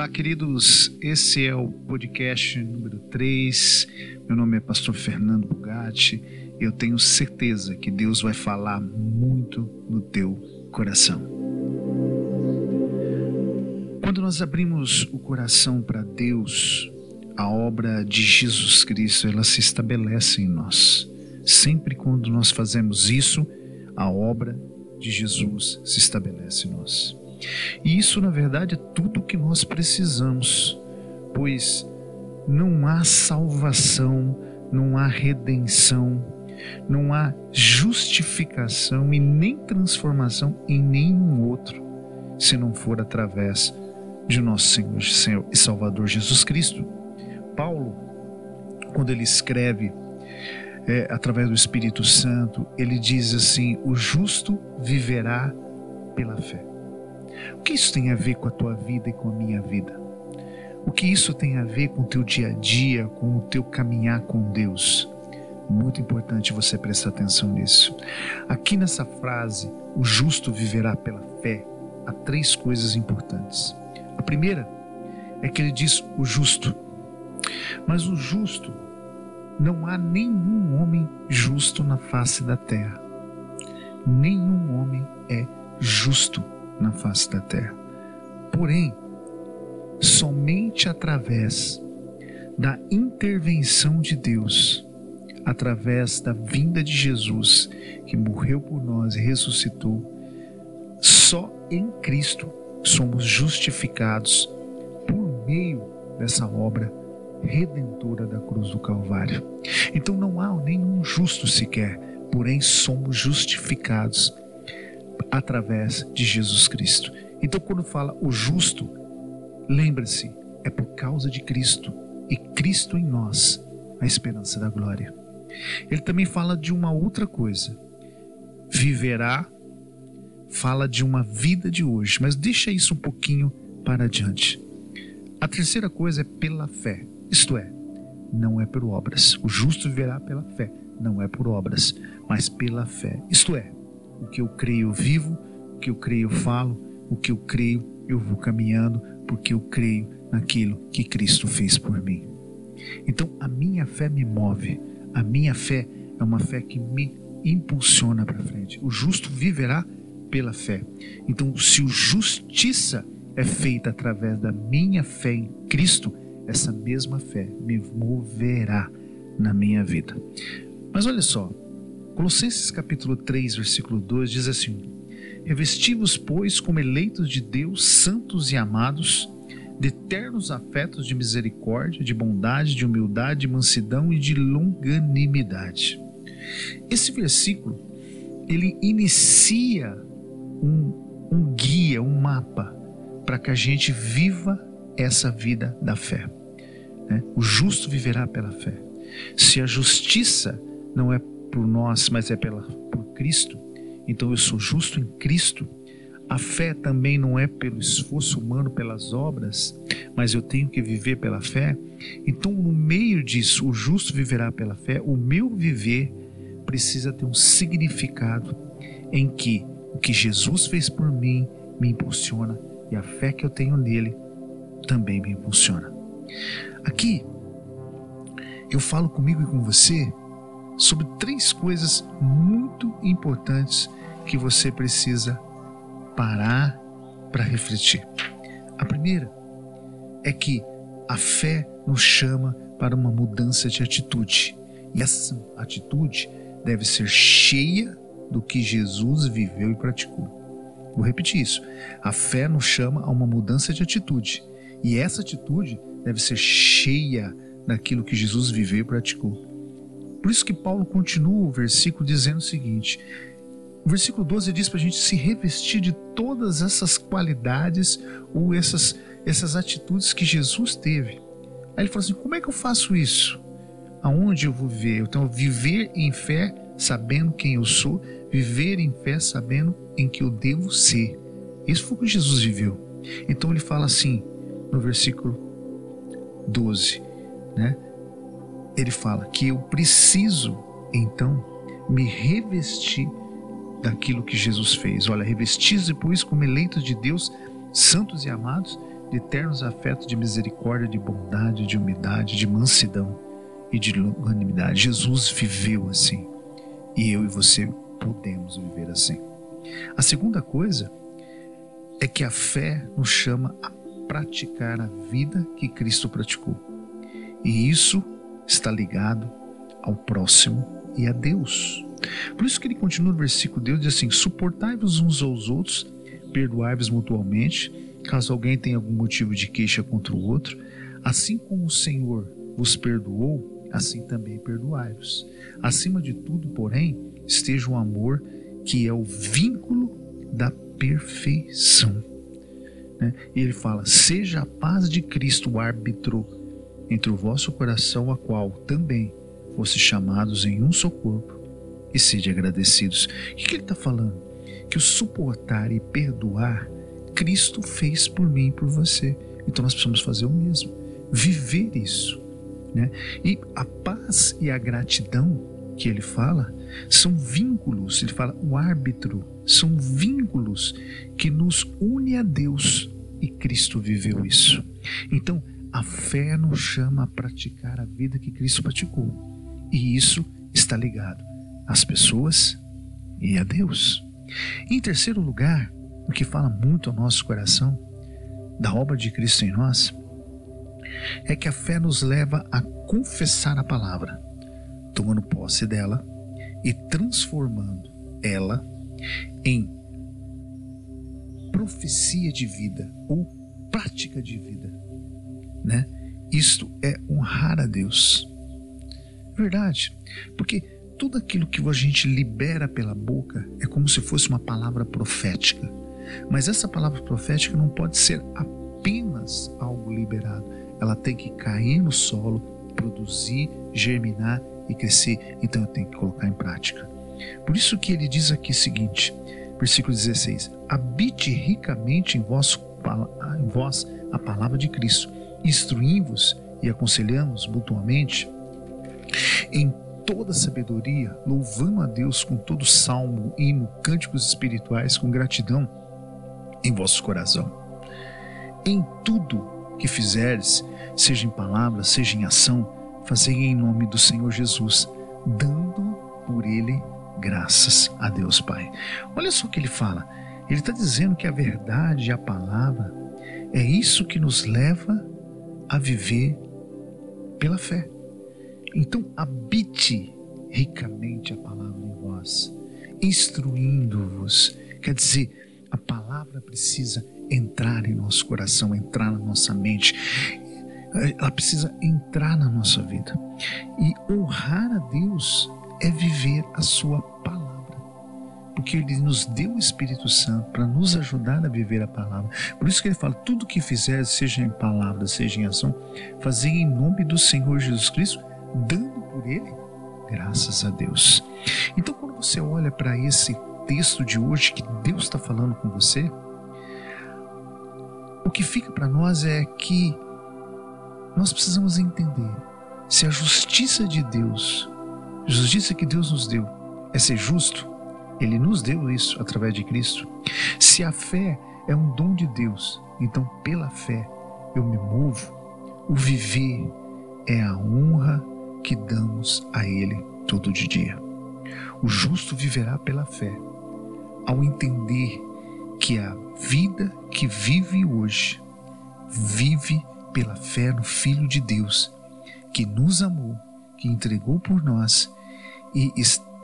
Olá, queridos. Esse é o podcast número 3. Meu nome é Pastor Fernando Bugatti. Eu tenho certeza que Deus vai falar muito no teu coração. Quando nós abrimos o coração para Deus, a obra de Jesus Cristo, ela se estabelece em nós. Sempre quando nós fazemos isso, a obra de Jesus se estabelece em nós. E isso, na verdade, é tudo o que nós precisamos, pois não há salvação, não há redenção, não há justificação e nem transformação em nenhum outro, se não for através de nosso Senhor, Senhor e Salvador Jesus Cristo. Paulo, quando ele escreve é, através do Espírito Santo, ele diz assim: o justo viverá pela fé. O que isso tem a ver com a tua vida e com a minha vida? O que isso tem a ver com o teu dia a dia, com o teu caminhar com Deus? Muito importante você prestar atenção nisso. Aqui nessa frase, o justo viverá pela fé, há três coisas importantes. A primeira é que ele diz o justo. Mas o justo, não há nenhum homem justo na face da terra. Nenhum homem é justo na face da terra. Porém, somente através da intervenção de Deus, através da vinda de Jesus, que morreu por nós e ressuscitou, só em Cristo somos justificados por meio dessa obra redentora da cruz do Calvário. Então não há nenhum justo sequer, porém somos justificados através de Jesus Cristo. Então, quando fala o justo, lembre-se, é por causa de Cristo e Cristo em nós, a esperança da glória. Ele também fala de uma outra coisa. Viverá, fala de uma vida de hoje, mas deixa isso um pouquinho para adiante. A terceira coisa é pela fé, isto é, não é por obras. O justo viverá pela fé, não é por obras, mas pela fé. Isto é, o que eu creio eu vivo, o que eu creio eu falo, o que eu creio eu vou caminhando, porque eu creio naquilo que Cristo fez por mim. Então a minha fé me move, a minha fé é uma fé que me impulsiona para frente. O justo viverá pela fé. Então, se justiça é feita através da minha fé em Cristo, essa mesma fé me moverá na minha vida. Mas olha só, Colossenses capítulo 3, versículo 2 diz assim: Revesti-vos, pois, como eleitos de Deus, santos e amados, de eternos afetos de misericórdia, de bondade, de humildade, de mansidão e de longanimidade. Esse versículo ele inicia um, um guia, um mapa para que a gente viva essa vida da fé. Né? O justo viverá pela fé. Se a justiça não é por nós, mas é pela, por Cristo. Então eu sou justo em Cristo. A fé também não é pelo esforço humano, pelas obras, mas eu tenho que viver pela fé. Então, no meio disso, o justo viverá pela fé. O meu viver precisa ter um significado em que o que Jesus fez por mim me impulsiona e a fé que eu tenho nele também me impulsiona. Aqui, eu falo comigo e com você sobre três coisas muito importantes que você precisa parar para refletir. A primeira é que a fé nos chama para uma mudança de atitude. E essa atitude deve ser cheia do que Jesus viveu e praticou. Vou repetir isso. A fé nos chama a uma mudança de atitude. E essa atitude deve ser cheia daquilo que Jesus viveu e praticou. Por isso que Paulo continua o versículo dizendo o seguinte: o versículo 12 diz para a gente se revestir de todas essas qualidades ou essas, essas atitudes que Jesus teve. Aí ele fala assim: como é que eu faço isso? Aonde eu vou ver? Então, viver em fé sabendo quem eu sou, viver em fé sabendo em que eu devo ser. Isso foi o que Jesus viveu. Então ele fala assim no versículo 12, né? Ele fala que eu preciso, então, me revestir daquilo que Jesus fez. Olha, revestis depois como eleitos de Deus, santos e amados, de eternos afetos de misericórdia, de bondade, de humildade, de mansidão e de longanimidade. Jesus viveu assim e eu e você podemos viver assim. A segunda coisa é que a fé nos chama a praticar a vida que Cristo praticou. E isso está ligado ao próximo e a Deus. Por isso que ele continua no versículo Deus diz assim: suportai-vos uns aos outros, perdoai-vos mutualmente, caso alguém tenha algum motivo de queixa contra o outro, assim como o Senhor vos perdoou, assim também perdoai-vos. Acima de tudo, porém, esteja o amor, que é o vínculo da perfeição. Né? Ele fala: seja a paz de Cristo o árbitro entre o vosso coração, a qual também fosse chamados em um só corpo, e sede agradecidos. O que ele está falando? Que o suportar e perdoar, Cristo fez por mim e por você. Então nós precisamos fazer o mesmo, viver isso. Né? E a paz e a gratidão que ele fala são vínculos, ele fala o árbitro, são vínculos que nos une a Deus e Cristo viveu isso. Então, a fé nos chama a praticar a vida que Cristo praticou. E isso está ligado às pessoas e a Deus. Em terceiro lugar, o que fala muito ao nosso coração da obra de Cristo em nós é que a fé nos leva a confessar a palavra, tomando posse dela e transformando ela em profecia de vida ou prática de vida, né? Isto é honrar a Deus. Verdade, porque tudo aquilo que a gente libera pela boca é como se fosse uma palavra profética. Mas essa palavra profética não pode ser apenas algo liberado. Ela tem que cair no solo, produzir, germinar e crescer. Então eu tenho que colocar em prática. Por isso que ele diz aqui o seguinte, versículo 16: Habite ricamente em vós, em vós a palavra de Cristo, instruí-vos e aconselhamos mutuamente em toda sabedoria, louvando a Deus com todo salmo, hino, cânticos espirituais, com gratidão em vosso coração. Em tudo que fizerdes, seja em palavra, seja em ação, fazei em nome do Senhor Jesus, dando por ele graças a Deus Pai. Olha só o que ele fala. Ele está dizendo que a verdade e a palavra é isso que nos leva a viver pela fé. Então, habite ricamente a palavra em vós, instruindo-vos. Quer dizer, a palavra precisa entrar em nosso coração, entrar na nossa mente, ela precisa entrar na nossa vida. E honrar a Deus é viver a Sua. Porque Ele nos deu o Espírito Santo para nos ajudar a viver a palavra. Por isso que Ele fala: tudo que fizer, seja em palavra, seja em ação, fazer em nome do Senhor Jesus Cristo, dando por Ele graças a Deus. Então, quando você olha para esse texto de hoje que Deus está falando com você, o que fica para nós é que nós precisamos entender se a justiça de Deus, justiça que Deus nos deu, é ser justo, Ele nos deu isso através de Cristo. Se a fé é um dom de Deus, então pela fé eu me movo. O viver é a honra que damos a Ele todo de dia. O justo viverá pela fé, ao entender que a vida que vive hoje vive pela fé no Filho de Deus, que nos amou, que entregou por nós, e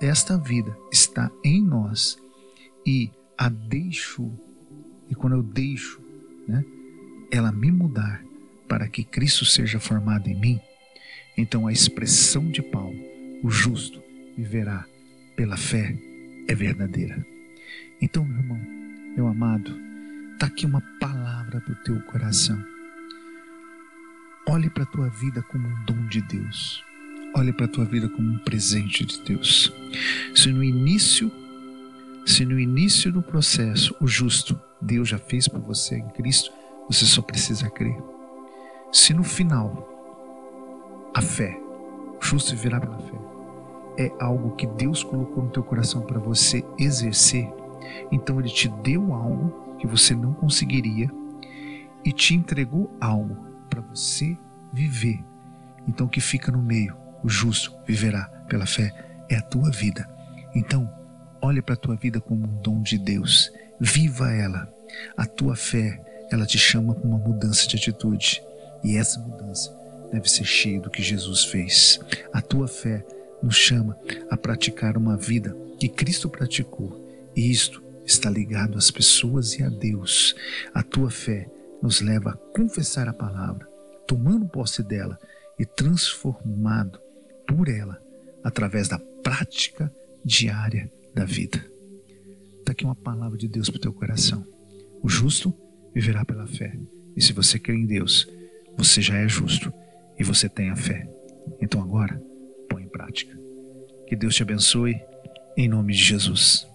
esta vida está em nós, e a deixo, e quando eu deixo, né, ela me mudar para que Cristo seja formado em mim, então a expressão de Paulo, o justo viverá pela fé, é verdadeira. Então, meu irmão, meu amado, está aqui uma palavra para o teu coração Olhe para a tua vida como um dom de Deus. Olhe para a tua vida como um presente de Deus. Se no início, se no início do processo o justo Deus já fez por você em Cristo, você só precisa crer. Se no final a fé, o justo viverá pela fé, é algo que Deus colocou no teu coração para você exercer, então ele te deu algo que você não conseguiria e te entregou algo para você viver. Então, o que fica no meio, o justo viverá pela fé, é a tua vida. Então, olhe para a tua vida como um dom de Deus, viva ela. A tua fé, ela te chama para uma mudança de atitude, e essa mudança deve ser cheia do que Jesus fez. A tua fé nos chama a praticar uma vida que Cristo praticou, e isto está ligado às pessoas e a Deus. A tua fé nos leva a confessar a palavra, tomando posse dela e transformado por ela através da prática diária da vida. Está aqui uma palavra de Deus para o teu coração. O justo viverá pela fé. E se você crê em Deus, você já é justo e você tem a fé. Então agora, põe em prática. Que Deus te abençoe, em nome de Jesus.